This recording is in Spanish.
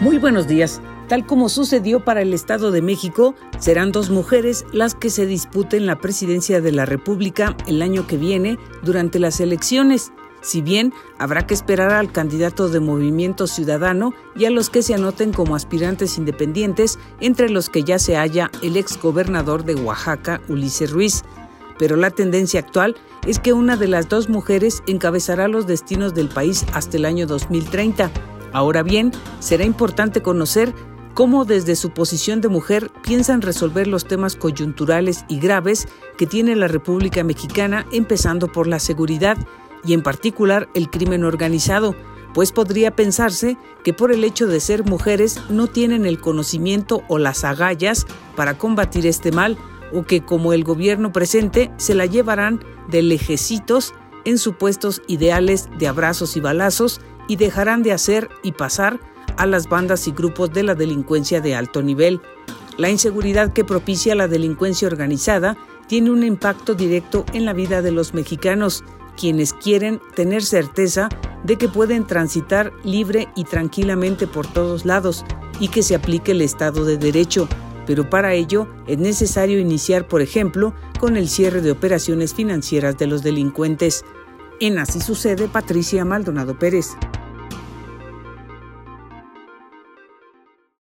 Muy buenos días. Tal como sucedió para el Estado de México, serán dos mujeres las que se disputen la presidencia de la República el año que viene durante las elecciones. Si bien habrá que esperar al candidato de Movimiento Ciudadano y a los que se anoten como aspirantes independientes, entre los que ya se halla el exgobernador de Oaxaca, Ulises Ruiz. Pero la tendencia actual es que una de las dos mujeres encabezará los destinos del país hasta el año 2030 Ahora bien, será importante conocer cómo desde su posición de mujer piensan resolver los temas coyunturales y graves que tiene la República Mexicana, empezando por la seguridad y en particular el crimen organizado, pues podría pensarse que por el hecho de ser mujeres no tienen el conocimiento o las agallas para combatir este mal, o que como el gobierno presente se la llevarán de lejecitos en supuestos ideales de abrazos y balazos y dejarán de hacer y pasar a las bandas y grupos de la delincuencia de alto nivel. La inseguridad que propicia la delincuencia organizada tiene un impacto directo en la vida de los mexicanos, quienes quieren tener certeza de que pueden transitar libre y tranquilamente por todos lados y que se aplique el Estado de Derecho. Pero para ello es necesario iniciar, por ejemplo, con el cierre de operaciones financieras de los delincuentes. En Así sucede, Patricia Maldonado Pérez.